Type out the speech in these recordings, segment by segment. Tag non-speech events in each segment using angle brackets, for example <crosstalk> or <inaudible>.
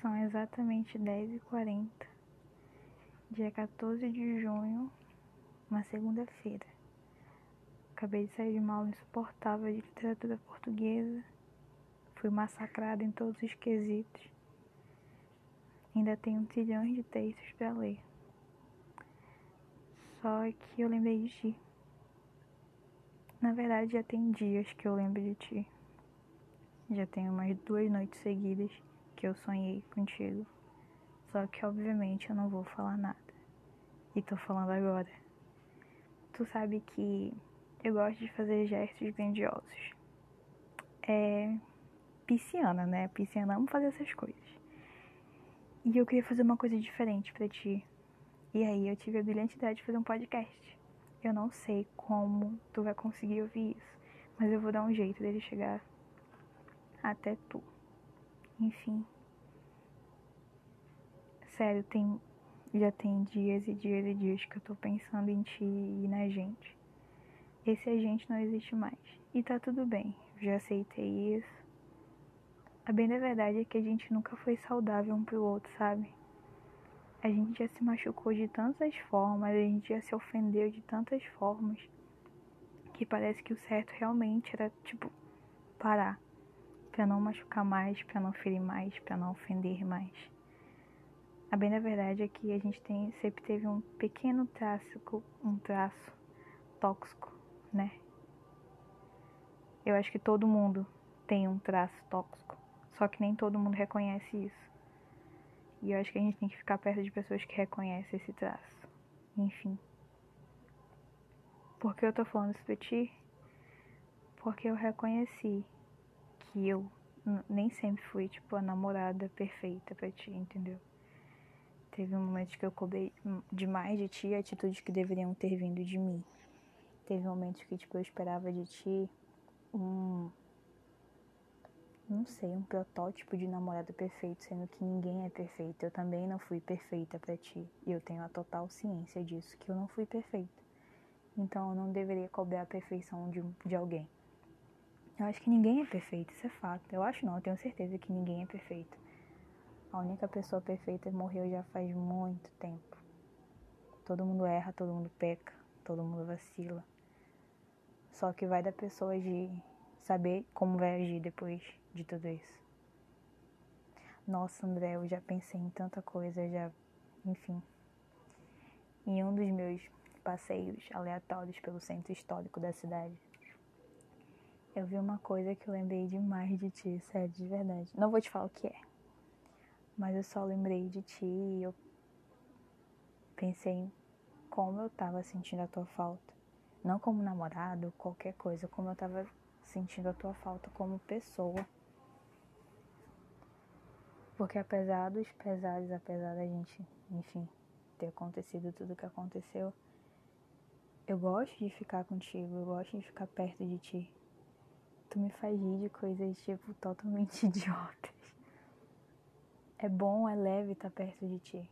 São exatamente 10h40, dia 14 de junho, uma segunda-feira. Acabei de sair de uma aula insuportável de literatura portuguesa. Fui massacrada em todos os quesitos. Ainda tenho trilhão de textos para ler. Só que eu lembrei de ti. Na verdade, já tem dias que eu lembro de ti. Já tenho umas duas noites seguidas que eu sonhei contigo. Só que obviamente eu não vou falar nada. E tô falando agora. Tu sabe que eu gosto de fazer gestos grandiosos. É pisciana, né? Pisciana ama fazer essas coisas. E eu queria fazer uma coisa diferente para ti. E aí eu tive a brilhante ideia de fazer um podcast. Eu não sei como tu vai conseguir ouvir isso, mas eu vou dar um jeito dele chegar até tu. Enfim. Sério, tem já tem dias e dias e dias que eu tô pensando em ti e na gente. Esse a gente não existe mais. E tá tudo bem, já aceitei isso. A bem da verdade é que a gente nunca foi saudável um pro outro, sabe? A gente já se machucou de tantas formas, a gente já se ofendeu de tantas formas, que parece que o certo realmente era, tipo, parar para não machucar mais, para não ferir mais, para não ofender mais. A bem da verdade é que a gente tem, sempre teve um pequeno traço, um traço tóxico, né? Eu acho que todo mundo tem um traço tóxico, só que nem todo mundo reconhece isso. E eu acho que a gente tem que ficar perto de pessoas que reconhecem esse traço. Enfim. Por que eu tô falando isso pra ti? Porque eu reconheci que eu nem sempre fui, tipo, a namorada perfeita pra ti, entendeu? Teve um momento que eu cobrei demais de ti atitudes que deveriam ter vindo de mim. Teve momentos que, tipo, eu esperava de ti um. Não sei, um protótipo de namorada perfeito, sendo que ninguém é perfeito. Eu também não fui perfeita para ti. E eu tenho a total ciência disso, que eu não fui perfeita. Então eu não deveria cobrar a perfeição de, de alguém. Eu acho que ninguém é perfeito, isso é fato. Eu acho não, eu tenho certeza que ninguém é perfeito. A única pessoa perfeita morreu já faz muito tempo. Todo mundo erra, todo mundo peca, todo mundo vacila. Só que vai da pessoa de saber como vai agir depois de tudo isso. Nossa, André, eu já pensei em tanta coisa, já, enfim. Em um dos meus passeios aleatórios pelo centro histórico da cidade, eu vi uma coisa que eu lembrei demais de ti, sério, de verdade. Não vou te falar o que é, mas eu só lembrei de ti e eu pensei em como eu tava sentindo a tua falta. Não como namorado, qualquer coisa, como eu tava sentindo a tua falta como pessoa. Porque apesar dos pesares, apesar da gente, enfim, ter acontecido tudo que aconteceu, eu gosto de ficar contigo, eu gosto de ficar perto de ti tu me faz rir de coisas, tipo, totalmente <laughs> idiotas. É bom, é leve estar tá perto de ti.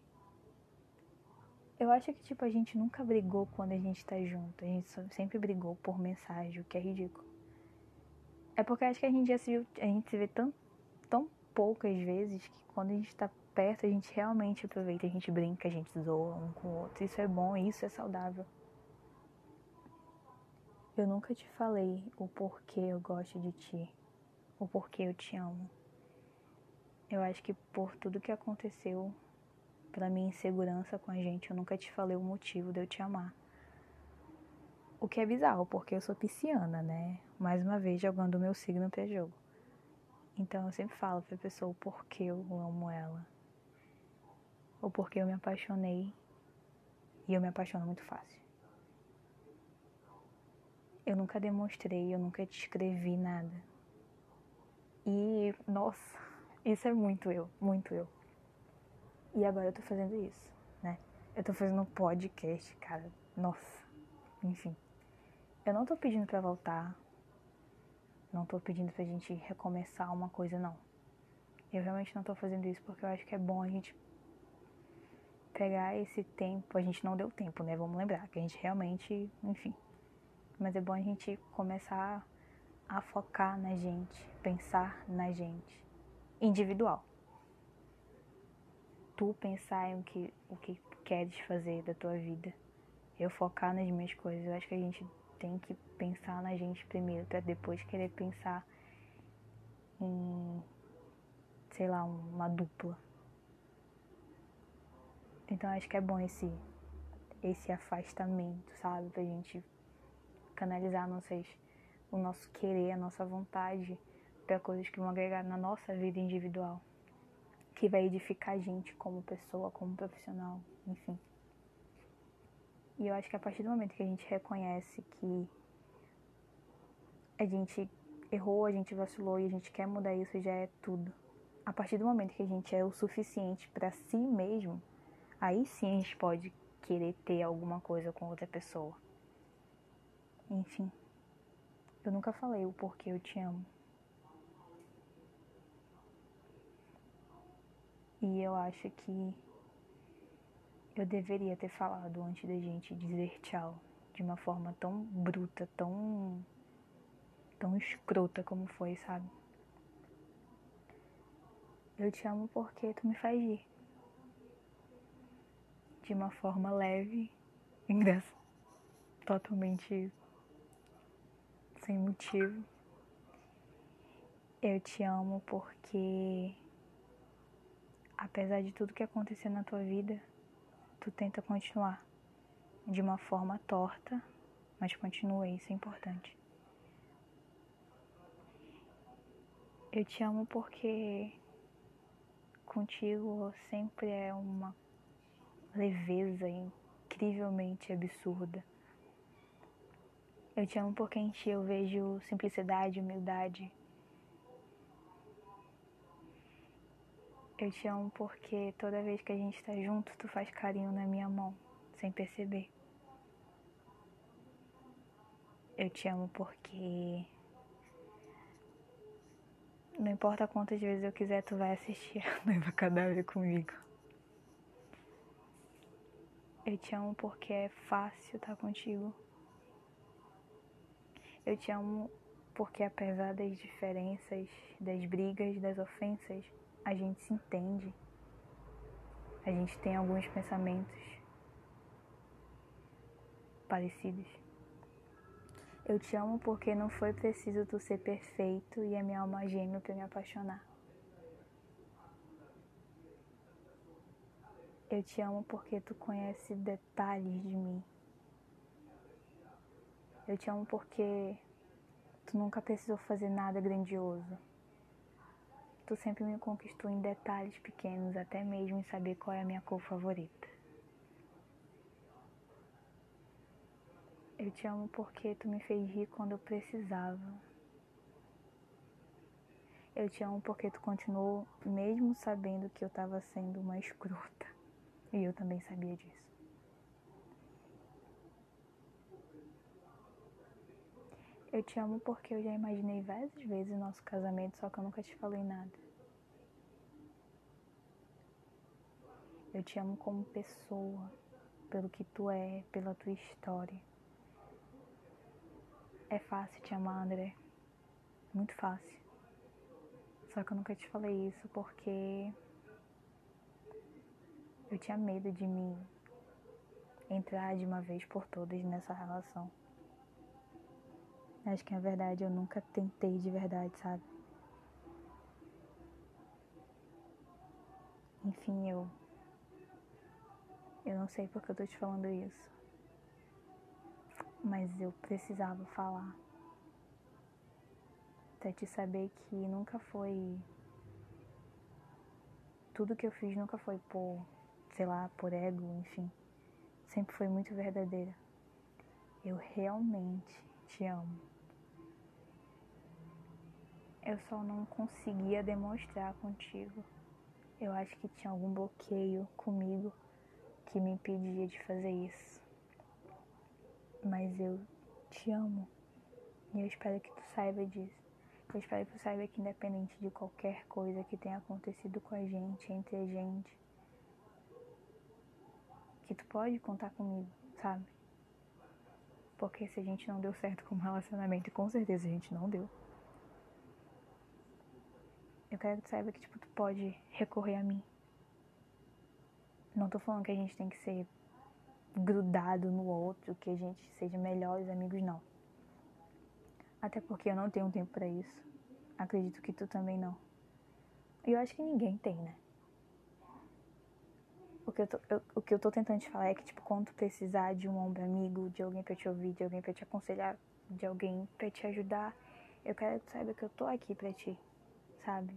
Eu acho que, tipo, a gente nunca brigou quando a gente tá junto. A gente sempre brigou por mensagem, o que é ridículo. É porque acho que a gente já se viu, a gente se vê tão, tão poucas vezes que quando a gente tá perto, a gente realmente aproveita, a gente brinca, a gente zoa um com o outro. Isso é bom, isso é saudável. Eu nunca te falei o porquê eu gosto de ti, o porquê eu te amo. Eu acho que por tudo que aconteceu, pela minha insegurança com a gente, eu nunca te falei o motivo de eu te amar. O que é bizarro, porque eu sou pisciana, né? Mais uma vez jogando o meu signo pra jogo. Então eu sempre falo pra pessoa o porquê eu amo ela. O porquê eu me apaixonei. E eu me apaixono muito fácil. Eu nunca demonstrei, eu nunca te escrevi nada. E, nossa, <laughs> isso é muito eu, muito eu. E agora eu tô fazendo isso, né? Eu tô fazendo um podcast, cara. Nossa, enfim. Eu não tô pedindo pra voltar. Não tô pedindo pra gente recomeçar uma coisa, não. Eu realmente não tô fazendo isso porque eu acho que é bom a gente pegar esse tempo. A gente não deu tempo, né? Vamos lembrar que a gente realmente, enfim, mas é bom a gente começar a focar na gente, pensar na gente, individual. tu pensar em o que, o que queres fazer da tua vida. Eu focar nas minhas coisas. Eu acho que a gente tem que pensar na gente primeiro, para depois querer pensar em, sei lá, uma dupla. Então acho que é bom esse, esse afastamento, sabe? Pra gente canalizar nossas, o nosso querer, a nossa vontade para coisas que vão agregar na nossa vida individual que vai edificar a gente como pessoa, como profissional, enfim. E eu acho que a partir do momento que a gente reconhece que a gente errou, a gente vacilou e a gente quer mudar isso, já é tudo. A partir do momento que a gente é o suficiente para si mesmo, aí sim a gente pode querer ter alguma coisa com outra pessoa. Enfim, eu nunca falei o porquê eu te amo. E eu acho que eu deveria ter falado antes da gente dizer tchau de uma forma tão bruta, tão tão escrota como foi, sabe? Eu te amo porque tu me faz rir. De uma forma leve, <laughs> engraçada, totalmente sem motivo. Eu te amo porque apesar de tudo que aconteceu na tua vida, tu tenta continuar de uma forma torta, mas continua, isso é importante. Eu te amo porque contigo sempre é uma leveza incrivelmente absurda. Eu te amo porque em ti eu vejo simplicidade, humildade, Eu te amo porque toda vez que a gente tá junto, tu faz carinho na minha mão, sem perceber. Eu te amo porque não importa quantas vezes eu quiser, tu vai assistir a noiva cadáver comigo. Eu te amo porque é fácil estar contigo. Eu te amo porque apesar das diferenças, das brigas, das ofensas, a gente se entende, a gente tem alguns pensamentos parecidos. Eu te amo porque não foi preciso tu ser perfeito e a minha alma gêmea para me apaixonar. Eu te amo porque tu conhece detalhes de mim. Eu te amo porque tu nunca precisou fazer nada grandioso. Tu sempre me conquistou em detalhes pequenos, até mesmo em saber qual é a minha cor favorita. Eu te amo porque tu me fez rir quando eu precisava. Eu te amo porque tu continuou, mesmo sabendo que eu estava sendo uma escrota. E eu também sabia disso. Eu te amo porque eu já imaginei várias vezes o nosso casamento, só que eu nunca te falei nada. Eu te amo como pessoa, pelo que tu é, pela tua história. É fácil te amar, André. Muito fácil. Só que eu nunca te falei isso porque eu tinha medo de me entrar de uma vez por todas nessa relação. Acho que na verdade eu nunca tentei de verdade, sabe? Enfim, eu. Eu não sei porque eu tô te falando isso. Mas eu precisava falar. Até te saber que nunca foi. Tudo que eu fiz nunca foi por, sei lá, por ego, enfim. Sempre foi muito verdadeira. Eu realmente te amo. Eu só não conseguia demonstrar contigo. Eu acho que tinha algum bloqueio comigo que me impedia de fazer isso. Mas eu te amo. E eu espero que tu saiba disso. Eu espero que tu saiba que independente de qualquer coisa que tenha acontecido com a gente, entre a gente, que tu pode contar comigo, sabe? Porque se a gente não deu certo como relacionamento, e com certeza a gente não deu. Eu quero que tu saiba que, tipo, tu pode recorrer a mim. Não tô falando que a gente tem que ser grudado no outro, que a gente seja melhores amigos, não. Até porque eu não tenho tempo para isso. Acredito que tu também não. E eu acho que ninguém tem, né? O que, eu tô, eu, o que eu tô tentando te falar é que, tipo, quando tu precisar de um ombro amigo, de alguém pra te ouvir, de alguém pra te aconselhar, de alguém pra te ajudar, eu quero que tu saiba que eu tô aqui pra ti, sabe?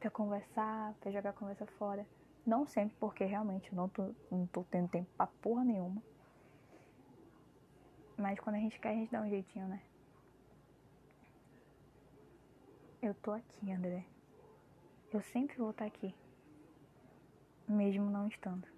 Pra conversar, pra jogar a conversa fora. Não sempre, porque realmente eu não tô, não tô tendo tempo pra porra nenhuma. Mas quando a gente quer, a gente dá um jeitinho, né? Eu tô aqui, André. Eu sempre vou estar aqui mesmo não estando.